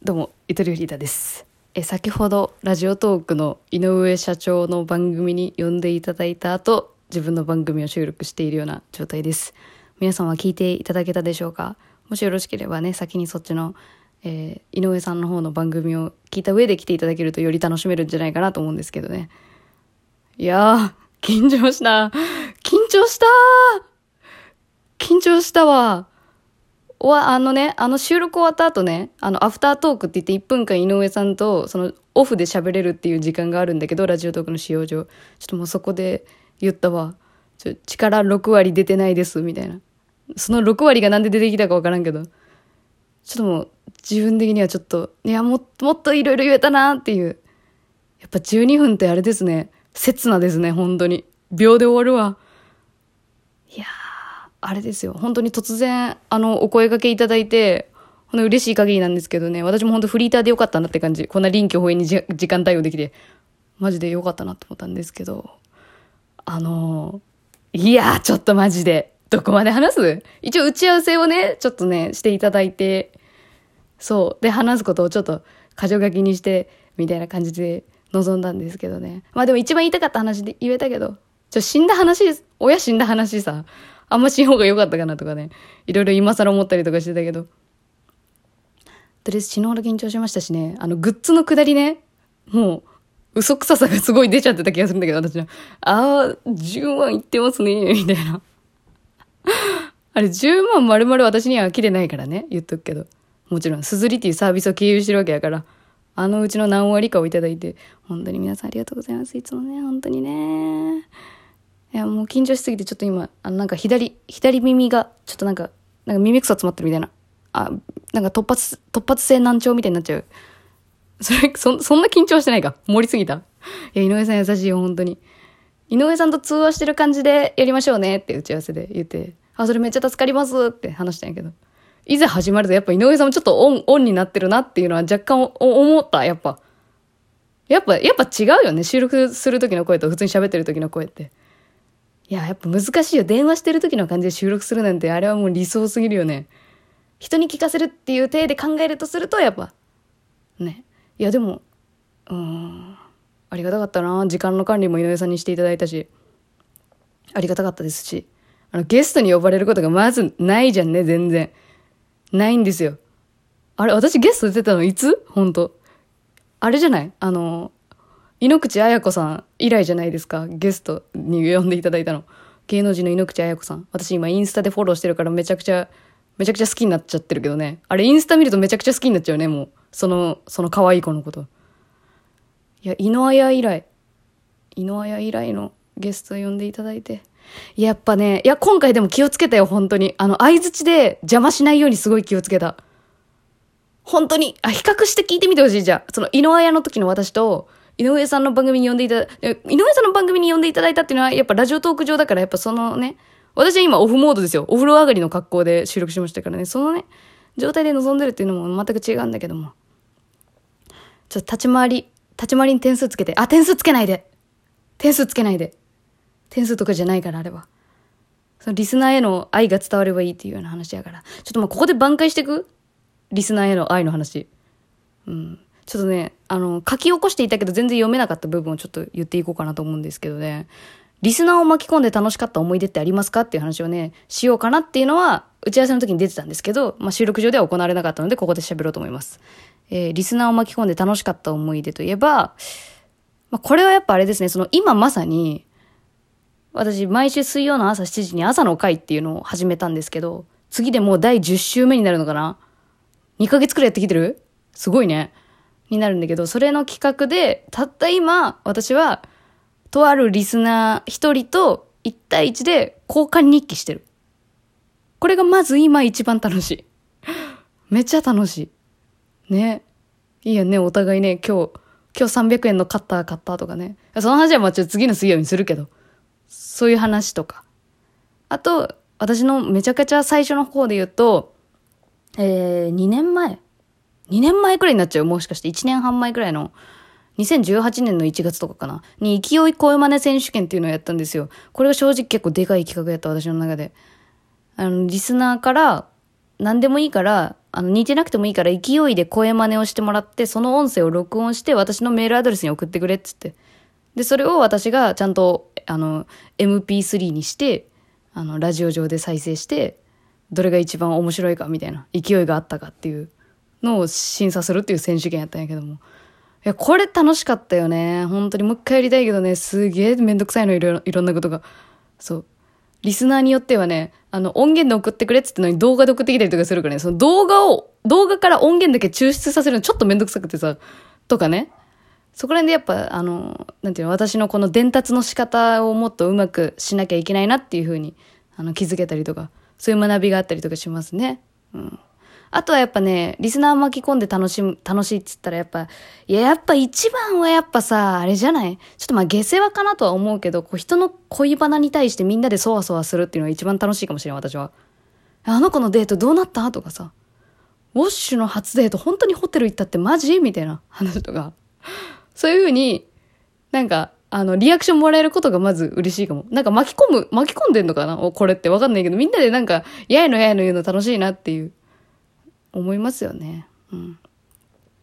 どうも、ゆとりフリーダです。え、先ほど、ラジオトークの井上社長の番組に呼んでいただいた後、自分の番組を収録しているような状態です。皆さんは聞いていただけたでしょうか？もしよろしければね、先にそっちの、えー井上さんの方の番組を聞いた上で来ていただけるとより楽しめるんじゃないかなと思うんですけどね。いやー、緊張した。緊張した緊張したわ。おわ、あのね、あの収録終わった後ね、あの、アフタートークって言って1分間井上さんと、その、オフで喋れるっていう時間があるんだけど、ラジオトークの使用上。ちょっともうそこで言ったわ。ちょ、力6割出てないです、みたいな。その6割がなんで出てきたかわからんけど。ちょっともう、自分的にはちょっと、いや、も、もっといろいろ言えたなっていう。やっぱ12分ってあれですね。刹那ですね、本当に。秒で終わるわ。あれですよ。本当に突然、あの、お声掛けいただいて、ほんと嬉しい限りなんですけどね、私も本当フリーターでよかったなって感じ。こんな臨機応変に時間対応できて、マジでよかったなと思ったんですけど、あのいや、ちょっとマジで、どこまで話す？一応打ち合わせをね、ちょっとね、していただいて、そう。で、話すことをちょっと、箇条書きにして、みたいな感じで臨んだんですけどね。まあでも一番言いたかった話で言えたけど、ちょ、死んだ話、親死んだ話さ、あんましん方が良かったかなとかね。いろいろ今更思ったりとかしてたけど。とりあえず死ぬほど緊張しましたしね、あの、グッズのくだりね、もう、嘘くささがすごい出ちゃってた気がするんだけど、私の。あー、10万いってますね、みたいな。あれ、10万丸々私には切れないからね、言っとくけど。もちろん、すずりっていうサービスを経由してるわけやから、あのうちの何割かをいただいて、本当に皆さんありがとうございます。いつもね、本当にね。いや、もう緊張しすぎて、ちょっと今、あの、なんか左、左耳が、ちょっとなんか、なんか耳くそ詰まってるみたいな。あ、なんか突発、突発性難聴みたいになっちゃう。それ、そ、そんな緊張してないか？盛りすぎた？いや、井上さん優しいよ、本当に。井上さんと通話してる感じでやりましょうねって打ち合わせで言って、あ、それめっちゃ助かりますって話したんやけど。いざ始まるとやっぱ井上さんもちょっとオン、オンになってるなっていうのは若干思った、やっぱ。やっぱ、やっぱ違うよね。収録する時の声と普通に喋ってる時の声って。いや、やっぱ難しいよ。電話してる時の感じで収録するなんて、あれはもう理想すぎるよね。人に聞かせるっていう体で考えるとすると、やっぱ、ね。いや、でも、うん、ありがたかったな。時間の管理も井上さんにしていただいたし、ありがたかったですし、あの、ゲストに呼ばれることがまずないじゃんね、全然。ないんですよ。あれ、私ゲスト出てたのいつ？本当あれじゃない？あの、井ノ口彩子さん以来じゃないですか。ゲストに呼んでいただいたの。芸能人の井口彩子さん。私今インスタでフォローしてるからめちゃくちゃ、めちゃくちゃ好きになっちゃってるけどね。あれインスタ見るとめちゃくちゃ好きになっちゃうね、もう。その、その可愛い子のこと。いや、井の綾以来、井の綾以来のゲスト呼んでいただいて。やっぱね、いや、今回でも気をつけたよ、本当に。あの、相づちで邪魔しないようにすごい気をつけた。本当に、あ、比較して聞いてみてほしい、じゃあ。その、井上彩の時の私と、井上さんの番組に呼んでいただ、井上さんの番組に呼んでいただいたっていうのは、やっぱラジオトーク上だから、やっぱそのね、私は今オフモードですよ。お風呂上がりの格好で収録しましたからね、そのね、状態で臨んでるっていうのも全く違うんだけども。ちょっと立ち回り、立ち回りに点数つけて、あ、点数つけないで点数つけないで点数とかじゃないから、あれは。そのリスナーへの愛が伝わればいいっていうような話やから。ちょっとまあここで挽回していく？リスナーへの愛の話。うん。ちょっとね、あの、書き起こしていたけど全然読めなかった部分をちょっと言っていこうかなと思うんですけどね。リスナーを巻き込んで楽しかった思い出ってありますかっていう話をね、しようかなっていうのは、打ち合わせの時に出てたんですけど、まあ、収録上では行われなかったので、ここで喋ろうと思います。えー、リスナーを巻き込んで楽しかった思い出といえば、まあ、これはやっぱあれですね、その今まさに、私、毎週水曜の朝7時に朝の会っていうのを始めたんですけど、次でもう第10週目になるのかな ?2 ヶ月くらいやってきてる？すごいね。になるんだけど、それの企画で、たった今、私は、とあるリスナー一人と1対1で交換日記してる。これがまず今一番楽しい。めっちゃ楽しい。ね。いいよね、お互いね、今日、今日300円のカッター買ったとかね。その話はまあちょっと次の水曜日にするけど。そういう話とか。あと、私のめちゃくちゃ最初の方で言うと、えー、2年前 ?2 年前くらいになっちゃうもしかして1年半前くらいの、2018年の1月とかかなに勢い声真似選手権っていうのをやったんですよ。これが正直結構でかい企画やった私の中で。あの、リスナーから、何でもいいから、あの、似てなくてもいいから勢いで声真似をしてもらって、その音声を録音して私のメールアドレスに送ってくれっつって。で、それを私がちゃんと、あの、MP3 にして、あの、ラジオ上で再生して、どれが一番面白いかみたいな、勢いがあったかっていうのを審査するっていう選手権やったんやけども。いや、これ楽しかったよね。本当にもう一回やりたいけどね、すげえめんどくさいのいろいろ、んなことが。そう。リスナーによってはね、あの、音源で送ってくれっつってのに動画で送ってきたりとかするからね、その動画を、動画から音源だけ抽出させるのちょっとめんどくさくてさ、とかね。そこら辺でやっぱ、あの、なんていうの、私のこの伝達の仕方をもっとうまくしなきゃいけないなっていうふうに、あの、気づけたりとか、そういう学びがあったりとかしますね。うん。あとはやっぱね、リスナー巻き込んで楽しむ、楽しいっつったらやっぱ、いや、やっぱ一番はやっぱさ、あれじゃない？ちょっとまあ下世話かなとは思うけど、こう人の恋バナに対してみんなでそわそわするっていうのが一番楽しいかもしれん、私は。あの子のデートどうなった？とかさ、ウォッシュの初デート本当にホテル行ったってマジ？みたいな。話とか。そういうふうに、なんか、あの、リアクションもらえることがまず嬉しいかも。なんか巻き込む、巻き込んでんのかな？これって。わかんないけど、みんなでなんか、やいのやいの言うの楽しいなっていう、思いますよね。うん。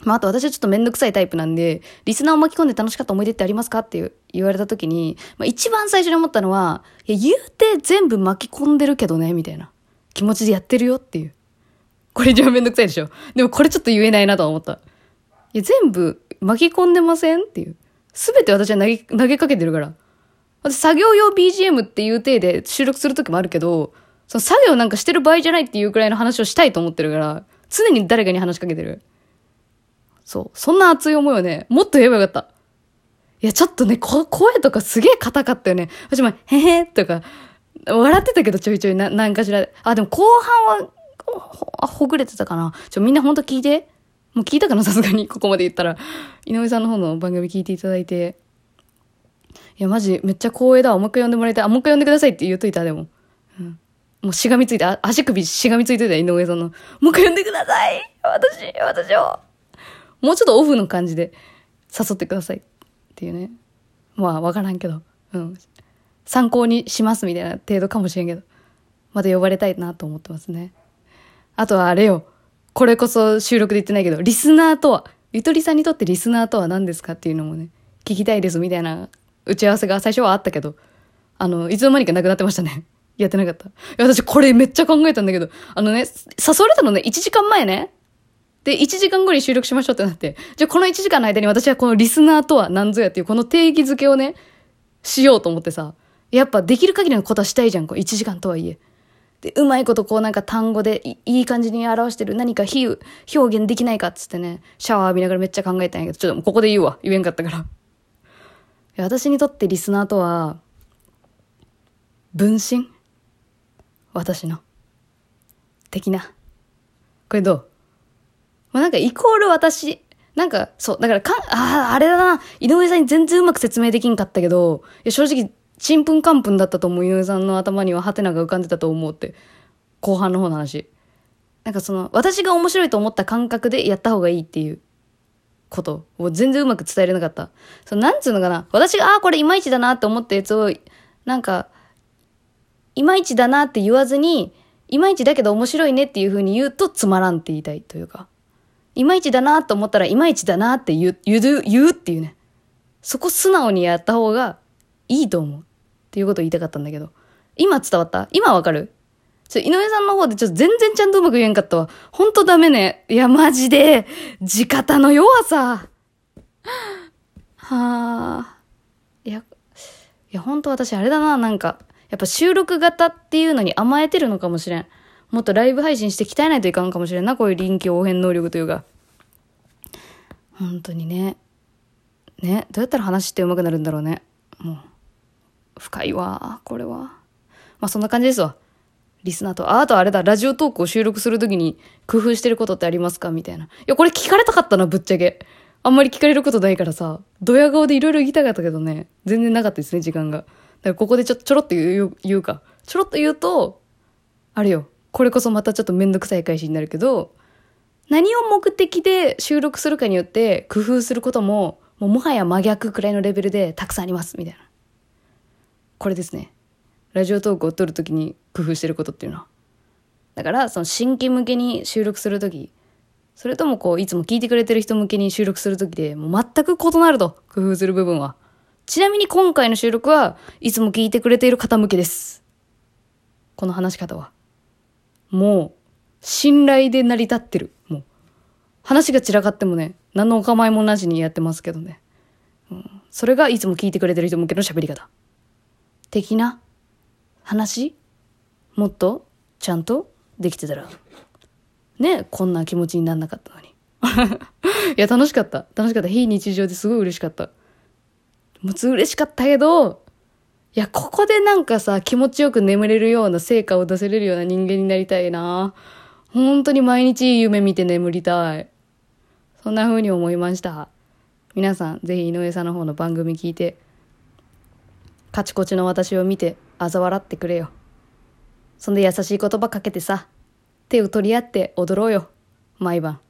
まあ、あと私はちょっとめんどくさいタイプなんで、リスナーを巻き込んで楽しかった思い出ってありますかって言われた時に、まあ、一番最初に思ったのは、いや、言うて全部巻き込んでるけどね、みたいな気持ちでやってるよっていう。これ一番めんどくさいでしょ。でもこれちょっと言えないなと思った。いや、全部巻き込んでませんっていう。すべて私は投げ、投げかけてるから。私作業用 BGM っていう体で収録する時もあるけど、その作業なんかしてる場合じゃないっていうくらいの話をしたいと思ってるから、常に誰かに話しかけてる。そう。そんな熱い思いをね、もっと言えばよかった。いや、ちょっとね、声とかすげえ硬かったよね。私も、へへとか、笑ってたけどちょいちょいな、なんかしら。あ、でも後半は、ほ、ほぐれてたかな。ちょ、みんなほんと聞いて。もう聞いたかなさすがに、ここまで言ったら。井上さんの方の番組聞いていただいて。いや、マジ、めっちゃ光栄だ。もう一回呼んでもらいたい。あ、もう一回呼んでくださいって言っといた、でも。うん。もうしがみついて、足首しがみついてた、井上さんの。もう一回呼んでください私、私を。もうちょっとオフの感じで誘ってくださいっていうね。まあ、わからんけど。うん。参考にしますみたいな程度かもしれんけど。また呼ばれたいなと思ってますね。あとはあれよ。これこそ収録で言ってないけど、リスナーとは、ゆとりさんにとってリスナーとは何ですかっていうのもね、聞きたいですみたいな打ち合わせが最初はあったけど、あの、いつの間にかなくなってましたね。やってなかった。私これめっちゃ考えたんだけど、あのね、誘われたのね、1時間前ね。で、1時間後に収録しましょうってなって、じゃこの1時間の間に私はこのリスナーとは何ぞやっていうこの定義づけをね、しようと思ってさ、やっぱできる限りのことはしたいじゃん、こう1時間とはいえ。で、うまいことこうなんか単語でいいい感じに表してる何か比喩、表現できないかっつってね、シャワー浴びながらめっちゃ考えたんやけど、ちょっとここで言うわ。言えんかったから。私にとってリスナーとは、分身私の。的な。これどう？まあ、なんかイコール私。なんか、そう、だからかん、ああ、あれだな。井上さんに全然うまく説明できんかったけど、いや、正直、ちんぷんかんぷんだったと思う。井上さんの頭にはハテナが浮かんでたと思うって。後半の方の話。なんかその、私が面白いと思った感覚でやった方がいいっていうことを全然うまく伝えれなかった。その、なんつうのかな。私が、ああ、これいまいちだなって思ったやつを、なんか、いまいちだなって言わずに、いまいちだけど面白いねっていう風に言うとつまらんって言いたいというか。いまいちだなと思ったらいまいちだなって言う、言う、っていうね。そこ素直にやった方がいいと思う。っていうことを言いたかったんだけど。今伝わった？今わかる？ちょ、井上さんの方でちょっと全然ちゃんとうまく言えんかったわ。ほんとダメね。いや、マジで、地方の弱さ。はあ。いや、いや、ほんと私あれだな、なんか。やっぱ収録型っていうのに甘えてるのかもしれん。もっとライブ配信して鍛えないといかんかもしれんな、こういう臨機応変能力というか。本当にね。ね、どうやったら話って上手くなるんだろうね。もう、深いわ、これは。まあそんな感じですわ。リスナーと。あ、あとあれだ、ラジオトークを収録するときに工夫してることってありますか？みたいな。いや、これ聞かれたかったな、ぶっちゃけ。あんまり聞かれることないからさ、ドヤ顔でいろいろ言いたかったけどね、全然なかったですね、時間が。だからここでちょ、ちょろっと言う、言うか。ちょろっと言うと、あれよ。これこそまたちょっとめんどくさい返しになるけど、何を目的で収録するかによって工夫することも、もうもはや真逆くらいのレベルでたくさんあります、みたいな。これですね。ラジオトークを撮るときに工夫してることっていうのは。だから、その新規向けに収録するとき、それともこう、いつも聞いてくれてる人向けに収録するときで、もう全く異なると、工夫する部分は。ちなみに今回の収録はいつも聞いてくれている方向けです。この話し方は。もう、信頼で成り立ってる。もう、話が散らかってもね、何のお構いもなしにやってますけどね。うん、それがいつも聞いてくれてる人向けの喋り方。的な話？もっと？ちゃんと？できてたら。ねこんな気持ちになんなかったのに。いや、楽しかった。楽しかった。非日常ですごい嬉しかった。もう嬉しかったけど、いや、ここでなんかさ、気持ちよく眠れるような成果を出せれるような人間になりたいな。本当に毎日いい夢見て眠りたい。そんな風に思いました。皆さん、ぜひ井上さんの方の番組聞いて、カチコチの私を見て、嘲笑ってくれよ。そんで優しい言葉かけてさ、手を取り合って踊ろうよ。毎晩。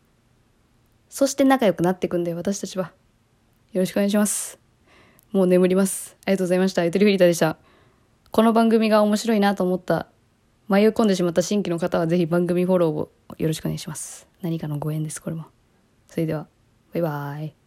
そして仲良くなっていくんだよ、私たちは。よろしくお願いします。もう眠ります。ありがとうございました。ゆとりフリーターでした。この番組が面白いなと思った、迷い込んでしまった新規の方はぜひ番組フォローをよろしくお願いします。何かのご縁です、これも。それでは、バイバーイ。